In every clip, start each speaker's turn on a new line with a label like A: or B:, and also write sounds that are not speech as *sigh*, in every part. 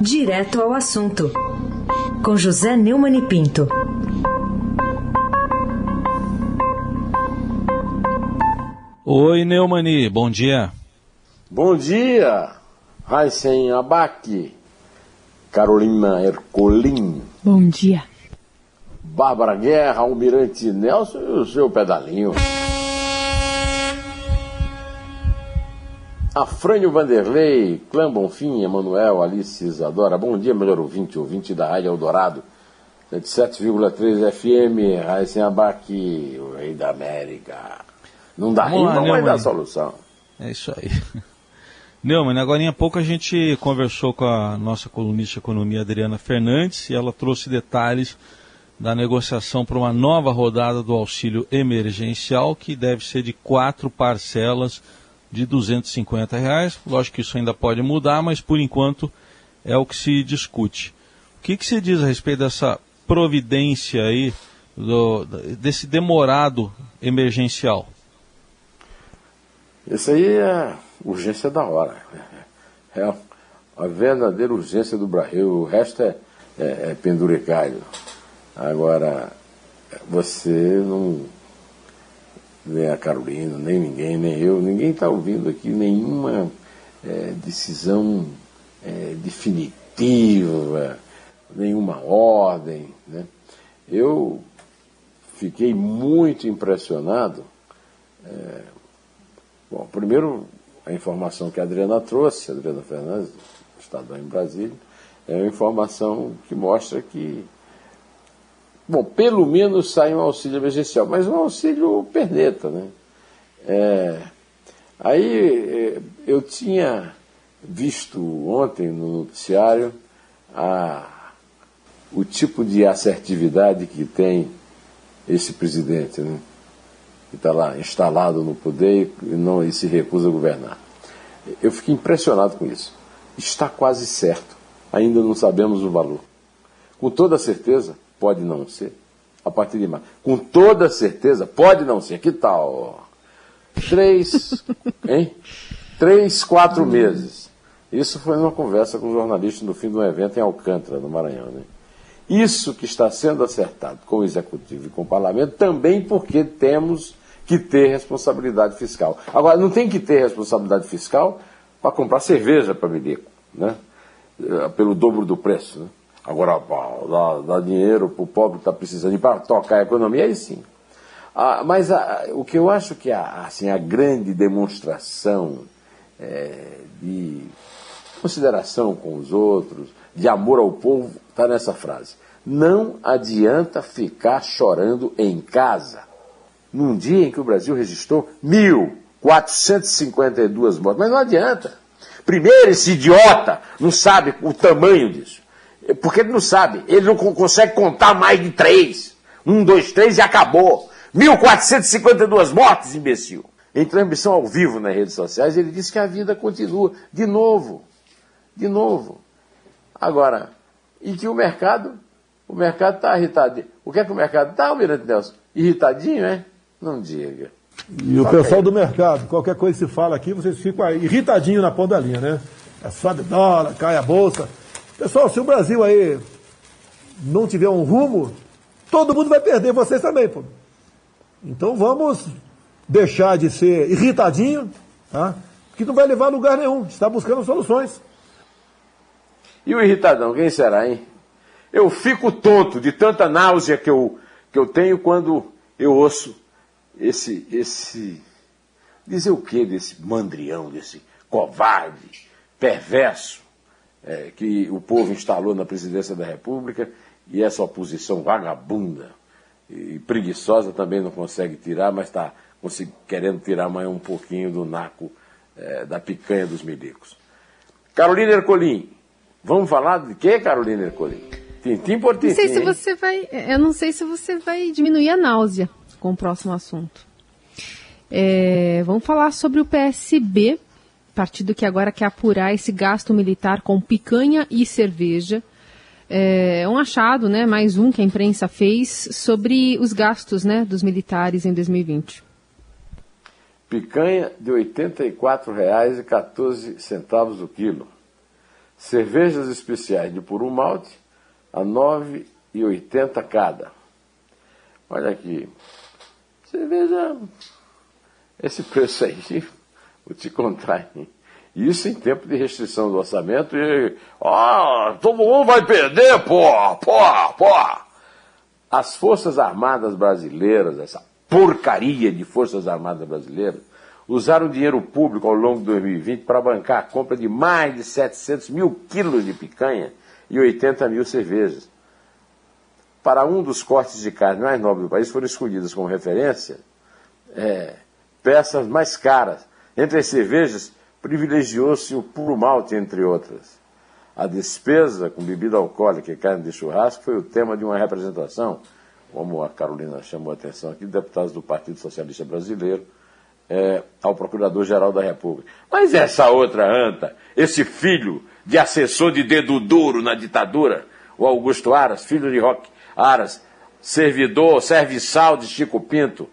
A: Direto ao assunto, com José Neumann e Pinto.
B: Oi, Neumani, bom dia.
C: Bom dia, Raíssen Abac, Carolina Ercolim.
D: Bom dia.
C: Bárbara Guerra, Almirante Nelson e o seu pedalinho. Afrânio Vanderlei, Clã Bonfim, Emanuel, Alice Isadora. Bom dia, melhor ouvinte, ouvinte da Rádio Eldorado. 107,3 FM, Raíssen Abac, o rei da América. Não dá rima, não vai dar solução.
B: É isso aí. *laughs* Neumann, agora há pouco a gente conversou com a nossa colunista de economia Adriana Fernandes e ela trouxe detalhes da negociação para uma nova rodada do auxílio emergencial que deve ser de quatro parcelas de 250 reais. Lógico que isso ainda pode mudar, mas por enquanto é o que se discute. O que, que se diz a respeito dessa providência aí, do, desse demorado emergencial?
C: Isso aí é urgência da hora. É a verdadeira urgência do Brasil. O resto é, é, é penduricalho. Agora, você não. Nem a Carolina, nem ninguém, nem eu, ninguém está ouvindo aqui nenhuma é, decisão é, definitiva, nenhuma ordem. Né? Eu fiquei muito impressionado. É, bom, primeiro, a informação que a Adriana trouxe, a Adriana Fernandes, do Estadão em Brasília, é uma informação que mostra que, bom, pelo menos sai um auxílio emergencial, mas um auxílio perneta, né? É, aí eu tinha visto ontem no noticiário a, o tipo de assertividade que tem esse presidente, né? que está lá instalado no poder e, não, e se recusa a governar. Eu fiquei impressionado com isso. Está quase certo. Ainda não sabemos o valor. Com toda certeza, pode não ser. A partir de mais. Com toda certeza, pode não ser. Que tal? Três, *laughs* hein? Três, quatro meses. Isso foi numa conversa com um jornalista no fim de um evento em Alcântara, no Maranhão. Né? Isso que está sendo acertado com o Executivo e com o Parlamento, também porque temos que ter responsabilidade fiscal. Agora, não tem que ter responsabilidade fiscal para comprar cerveja para milico, né? pelo dobro do preço. Né? Agora, dá, dá dinheiro para o pobre que está precisando para tocar a economia, aí sim. Ah, mas ah, o que eu acho que a, assim, a grande demonstração é, de consideração com os outros, de amor ao povo, está nessa frase. Não adianta ficar chorando em casa num dia em que o Brasil registrou 1.452 mortes. Mas não adianta. Primeiro, esse idiota não sabe o tamanho disso. Porque ele não sabe. Ele não consegue contar mais de três. Um, dois, três e acabou. 1.452 mortes, imbecil. Em transmissão ao vivo nas redes sociais, ele disse que a vida continua. De novo. De novo. Agora, e que o mercado, o mercado está irritado. O que é que o mercado está, Almirante Nelson? Irritadinho, é? Não diga.
E: E o pessoal do mercado, qualquer coisa que se fala aqui, vocês ficam irritadinhos na ponta da linha, né? É sobe dólar, cai a bolsa. Pessoal, se o Brasil aí não tiver um rumo, todo mundo vai perder, vocês também, pô. Então vamos deixar de ser irritadinho, tá? que não vai levar a lugar nenhum. Está buscando soluções.
C: E o irritadão, quem será, hein? Eu fico tonto de tanta náusea que eu, que eu tenho quando eu ouço esse, esse. Dizer o que desse mandrião, desse covarde, perverso, é, que o povo instalou na presidência da República e essa oposição vagabunda e preguiçosa também não consegue tirar, mas está querendo tirar mais um pouquinho do naco é, da picanha dos milicos. Carolina Ercolim, vamos falar de que, Carolina Ercolim? Tintim por tintim.
D: Não sei se você vai, eu não sei se você vai diminuir a náusea com o próximo assunto. É, vamos falar sobre o PSB, partido que agora quer apurar esse gasto militar com picanha e cerveja. É um achado, né, mais um que a imprensa fez sobre os gastos né, dos militares em 2020.
C: Picanha de R$ 84,14 o quilo. Cervejas especiais de puro malte a R$ 9,80 cada. Olha aqui. Cerveja. Esse preço aí, vou te contar. Hein? Isso em tempo de restrição do orçamento e. Ah, todo mundo vai perder, pô, pô, pô. As Forças Armadas Brasileiras, essa porcaria de Forças Armadas Brasileiras, usaram dinheiro público ao longo de 2020 para bancar a compra de mais de 700 mil quilos de picanha e 80 mil cervejas. Para um dos cortes de carne mais nobres do país, foram escolhidas como referência é, peças mais caras. Entre as cervejas, privilegiou-se o puro malte, entre outras. A despesa com bebida alcoólica e carne de churrasco foi o tema de uma representação, como a Carolina chamou a atenção aqui, de deputados do Partido Socialista Brasileiro, é, ao Procurador-Geral da República. Mas essa outra anta, esse filho de assessor de dedo duro na ditadura, o Augusto Aras, filho de Roque Aras, servidor, serviçal de Chico Pinto,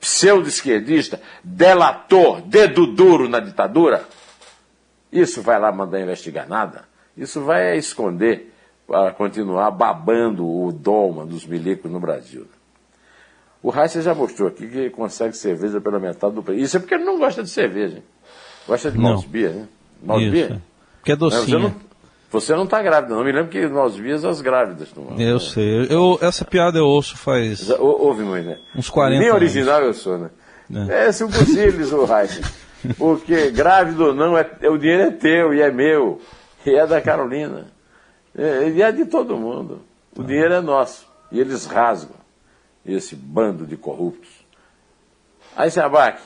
C: pseudo-esquerdista, delator, dedo duro na ditadura, isso vai lá mandar investigar nada? Isso vai esconder para continuar babando o doma dos milicos no Brasil. O Reis já mostrou aqui que consegue cerveja pela metade do preço. Isso é porque ele não gosta de cerveja. Gosta de Malsbia, né?
B: Malsbia? Porque é docinho.
C: Você não está grávida, não. Me lembro que nós vias as grávidas
B: tomam. Eu sei. Eu, essa piada eu ouço faz.
C: Já, ouve muito, né?
B: Uns 40
C: Nem original eu sou, né? É, é se o possível, o Raíssa. Porque grávido ou não, é, o dinheiro é teu e é meu. E é da Carolina. É, e é de todo mundo. O dinheiro é nosso. E eles rasgam esse bando de corruptos. Aí, Sabac,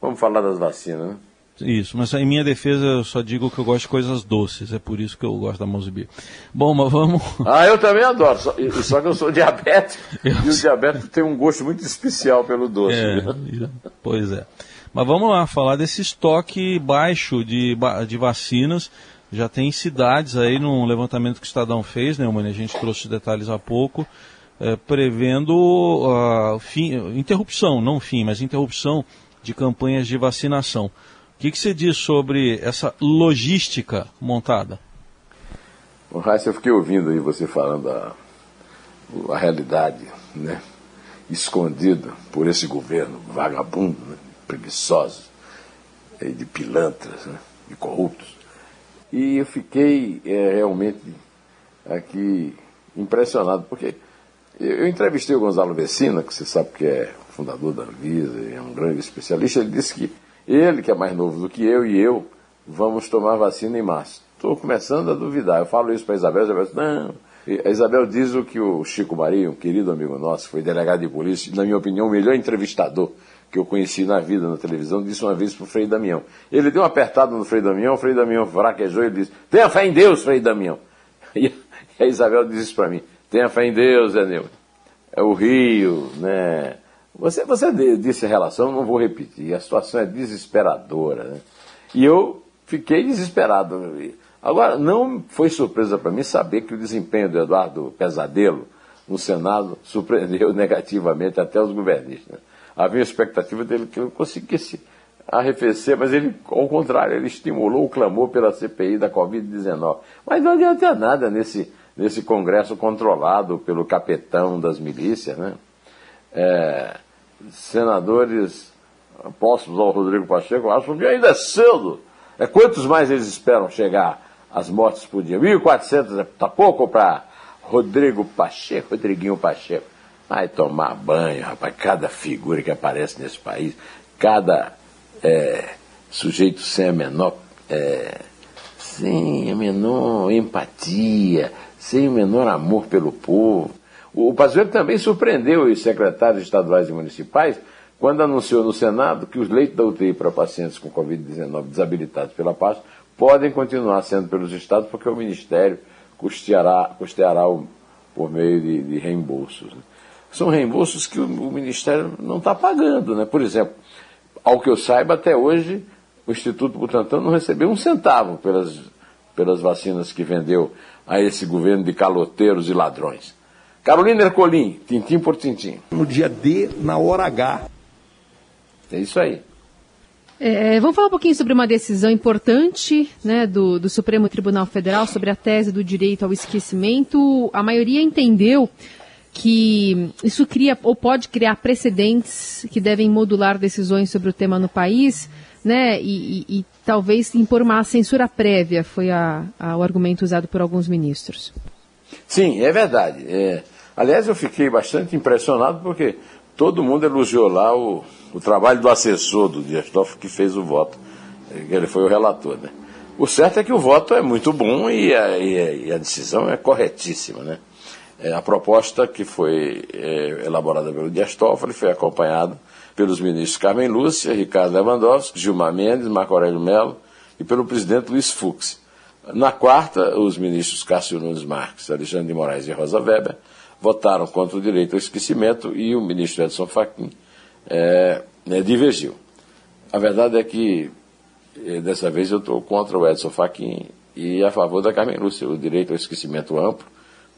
C: vamos falar das vacinas, né?
B: Isso, mas em minha defesa eu só digo que eu gosto de coisas doces, é por isso que eu gosto da Mosbir. Bom, mas vamos.
C: Ah, eu também adoro, só, só que eu sou *laughs* diabético eu... e o diabético tem um gosto muito especial pelo doce.
B: É, pois é. Mas vamos lá, falar desse estoque baixo de, de vacinas. Já tem cidades aí no levantamento que o Estadão fez, né, Mano? A gente trouxe detalhes há pouco, é, prevendo uh, fim, interrupção, não fim, mas interrupção de campanhas de vacinação. O que, que você diz sobre essa logística montada?
C: O Raíssa, eu fiquei ouvindo aí você falando a, a realidade, né? Escondida por esse governo vagabundo, né? preguiçosos, de pilantras, né? de corruptos. E eu fiquei é, realmente aqui impressionado, porque eu entrevistei o Gonzalo Vecina, que você sabe que é fundador da Anvisa, é um grande especialista, ele disse que ele, que é mais novo do que eu, e eu, vamos tomar vacina em março. Estou começando a duvidar. Eu falo isso para Isabel, Isabel não. E a Isabel diz o que o Chico Maria, um querido amigo nosso, foi delegado de polícia, na minha opinião, o melhor entrevistador que eu conheci na vida, na televisão, disse uma vez para o Frei Damião. Ele deu uma apertada no Frei Damião, o Frei Damião fraquejou e disse, tenha fé em Deus, Frei Damião. *laughs* E a Isabel diz isso para mim, tenha fé em Deus, Neumann. É o Rio, né? Você, você disse a relação, não vou repetir, a situação é desesperadora. Né? E eu fiquei desesperado. Agora, não foi surpresa para mim saber que o desempenho do Eduardo Pesadelo no Senado *laughs* surpreendeu negativamente até os governistas. Havia expectativa dele que ele conseguisse arrefecer, mas ele, ao contrário, ele estimulou o clamor pela CPI da Covid-19. Mas não adianta nada nesse, nesse Congresso controlado pelo capetão das milícias, né? É, senadores próximos ao Rodrigo Pacheco acham que ainda é cedo. É, quantos mais eles esperam chegar às mortes por dia? 1.400 está pouco para Rodrigo Pacheco, Rodriguinho Pacheco. Vai tomar banho, rapaz. Cada figura que aparece nesse país, cada é, sujeito sem a menor. É, sem a menor empatia, sem o menor amor pelo povo. O Pazuello também surpreendeu os secretários estaduais e municipais quando anunciou no Senado que os leitos da UTI para pacientes com Covid-19 desabilitados pela pasta podem continuar sendo pelos estados porque o Ministério custeará, custeará o, por meio de, de reembolsos. Né? São reembolsos que o, o Ministério não está pagando. Né? Por exemplo, ao que eu saiba, até hoje, o Instituto Butantan não recebeu um centavo pelas, pelas vacinas que vendeu a esse governo de caloteiros e ladrões. Carolina Ercolim, tintim por tintim.
F: No dia D, na hora H.
C: É isso aí.
D: É, vamos falar um pouquinho sobre uma decisão importante né, do, do, Supremo Tribunal Federal sobre a tese do direito ao esquecimento. A maioria entendeu que isso cria ou pode criar precedentes que devem modular decisões sobre o tema no país, né, e, e, e talvez impor uma censura prévia, foi a, a, o argumento usado por alguns ministros.
C: Sim, é verdade. É, aliás, eu fiquei bastante impressionado porque todo mundo elogiou lá o, o trabalho do assessor do Dias Toffoli que fez o voto. Ele foi o relator, né? O certo é que o voto é muito bom e a, e a decisão é corretíssima, né? É, a proposta que foi é, elaborada pelo Dias Toffoli foi acompanhada pelos ministros Carmen Lúcia, Ricardo Lewandowski, Gilmar Mendes, Marco Aurélio Mello e pelo presidente Luiz Fux. Na quarta, os ministros Cássio Nunes Marques, Alexandre de Moraes e Rosa Weber votaram contra o direito ao esquecimento e o ministro Edson Fachin é, é, divergiu. A verdade é que é, dessa vez eu estou contra o Edson Fachin e a favor da Carmen Lúcia. O direito ao esquecimento amplo,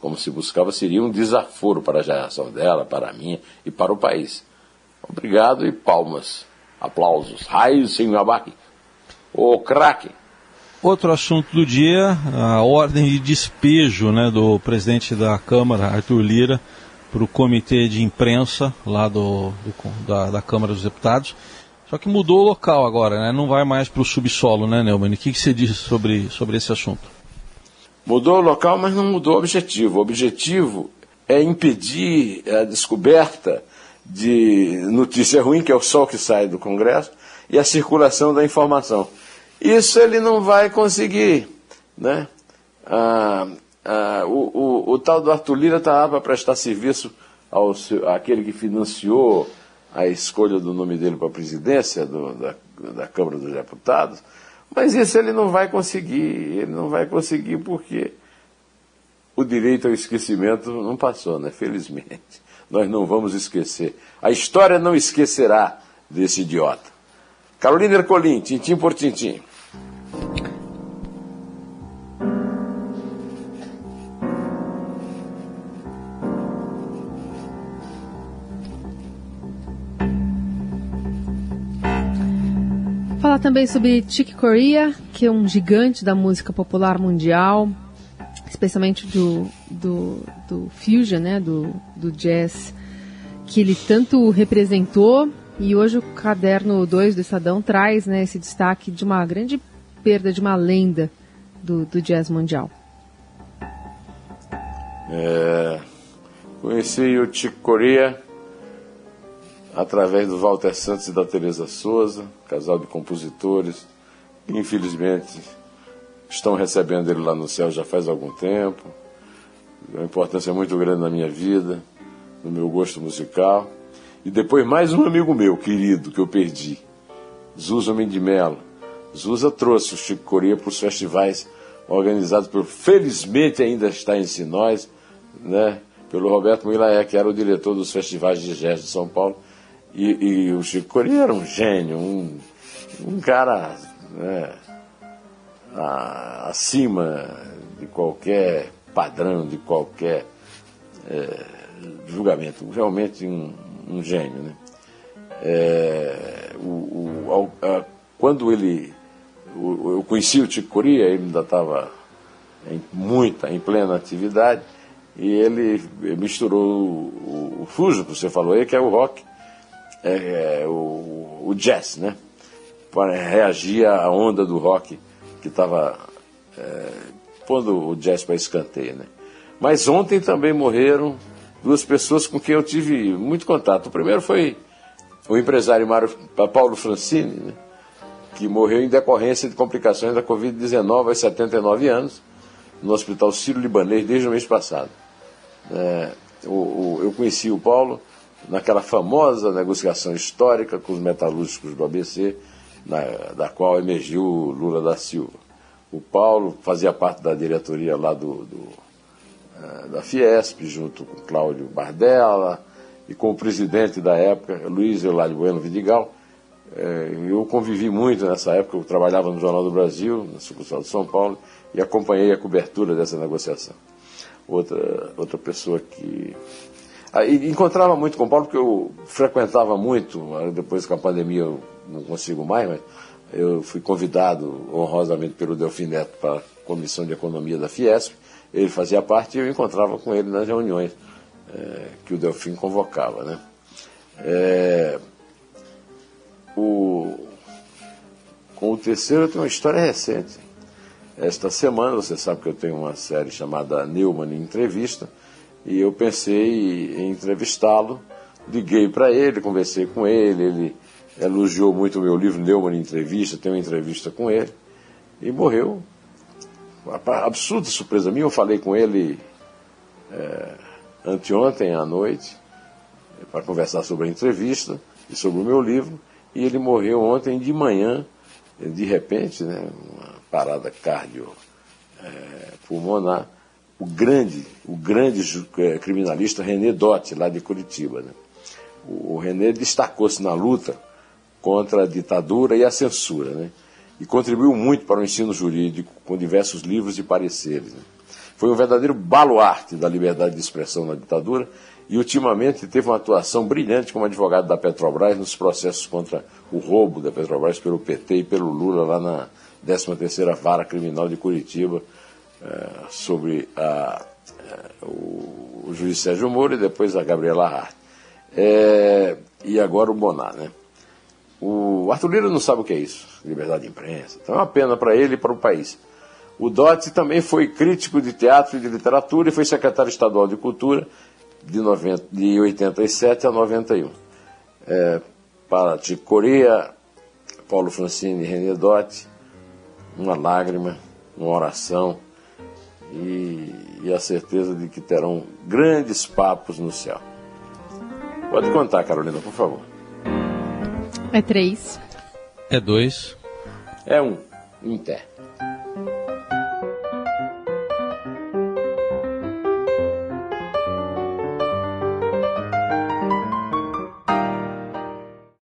C: como se buscava, seria um desaforo para a geração dela, para a minha e para o país. Obrigado e palmas, aplausos, raios sem abaque. Ô craque!
B: Outro assunto do dia, a ordem de despejo né, do presidente da Câmara, Arthur Lira, para o comitê de imprensa lá do, do da, da, Câmara dos Deputados. Só que mudou o local agora, né? não vai mais para o subsolo, né, Neumann? O que, que você diz sobre, sobre esse assunto?
C: Mudou o local, mas não mudou o objetivo. O objetivo é impedir a descoberta de notícia ruim, que é o sol que sai do Congresso, e a circulação da informação. Isso ele não vai conseguir. Né? Ah, ah, o, o, o, tal do Arthur Lira está para prestar serviço ao, àquele que financiou a escolha do nome dele para a presidência do, da, da Câmara dos Deputados, mas isso ele não vai conseguir, ele não vai conseguir porque o direito ao esquecimento não passou, né? Felizmente. Nós não vamos esquecer. A história não esquecerá desse idiota. Carolina Ercolim, tintim por tintim.
D: Falar também sobre Chick Corea, que é um gigante da música popular mundial, especialmente do, do, do fusion, né, do, do jazz, que ele tanto representou e hoje o caderno 2 do Estadão traz né, esse destaque de uma grande perda de uma lenda do, do jazz mundial.
C: É, conheci o Chico Corea através do Walter Santos e da Teresa Souza, casal de compositores, infelizmente estão recebendo ele lá no céu já faz algum tempo. Uma importância muito grande na minha vida, no meu gosto musical. E depois mais um amigo meu, querido, que eu perdi, Zusa Mendimelo. Zusa trouxe o Chico Coreia para os festivais organizados por, felizmente ainda está em Sinóis, né, pelo Roberto Milaé, que era o diretor dos festivais de jazz de São Paulo. E, e o Chico Coreia era um gênio, um, um cara né, acima de qualquer padrão, de qualquer é, julgamento. Realmente um, um gênio. Né? É, o, o, a, quando ele. O, eu conheci o Chico Coria, ele ainda estava em muita, em plena atividade, e ele misturou o, o Fuso, que você falou aí, que é o rock, é, é, o, o, jazz, né? Para reagir à onda do rock que estava é, pondo o jazz para escanteio, né? Mas ontem também morreram duas pessoas com quem eu tive muito contato. O primeiro foi o empresário Mário, Paulo Francini, né, que morreu em decorrência de complicações da Covid-19 aos 79 anos, no Hospital Sírio-Libanês desde o mês passado. É, o, o, eu conheci o Paulo naquela famosa negociação histórica com os metalúrgicos do ABC, na, da qual emergiu Lula da Silva. O Paulo fazia parte da diretoria lá do, do da Fiesp, junto com Cláudio Bardella e com o presidente da época, Luiz Euládio Bueno Vidigal. Eh, eu convivi muito nessa época, eu trabalhava no Jornal do Brasil, na sucursal de São Paulo, e acompanhei a cobertura dessa negociação. Outra, outra pessoa que. Ah, encontrava muito com Paulo, porque eu frequentava muito, depois que a pandemia eu não consigo mais, mas eu fui convidado honrosamente pelo Delfim Neto para Comissão de Economia da Fiesp. Ele fazia parte e eu encontrava com ele nas reuniões é, que o Delfim convocava. Né? É, o, com o terceiro eu tenho uma história recente. Esta semana, você sabe que eu tenho uma série chamada Neumann Entrevista, e eu pensei em entrevistá-lo, liguei para ele, conversei com ele, ele elogiou muito o meu livro Neumann Entrevista, tem uma entrevista com ele, e morreu. Absurda surpresa minha, eu falei com ele é, anteontem à noite, para conversar sobre a entrevista e sobre o meu livro, e ele morreu ontem de manhã, de repente, né, uma parada cardiopulmonar, é, o grande, o grande é, criminalista René Dotti, lá de Curitiba. Né? O, o René destacou-se na luta contra a ditadura e a censura, né? E contribuiu muito para o ensino jurídico com diversos livros e pareceres. Né? Foi um verdadeiro baluarte da liberdade de expressão na ditadura e ultimamente teve uma atuação brilhante como advogado da Petrobras nos processos contra o roubo da Petrobras pelo PT e pelo Lula lá na 13ª Vara Criminal de Curitiba, é, sobre a, é, o, o, juiz Sérgio Moro e depois a Gabriela Hart. É, e agora o Bonar, né? O Arthur Lira não sabe o que é isso, liberdade de imprensa. Então é uma pena para ele e para o país. O Dotti também foi crítico de teatro e de literatura e foi secretário estadual de cultura de, 90, de 87 a 91. É, para de Coreia, Paulo Francini e René Dotti, uma lágrima, uma oração e, e a certeza de que terão grandes papos no céu. Pode contar, Carolina, por favor.
D: É três.
B: É dois.
C: É um. Inter.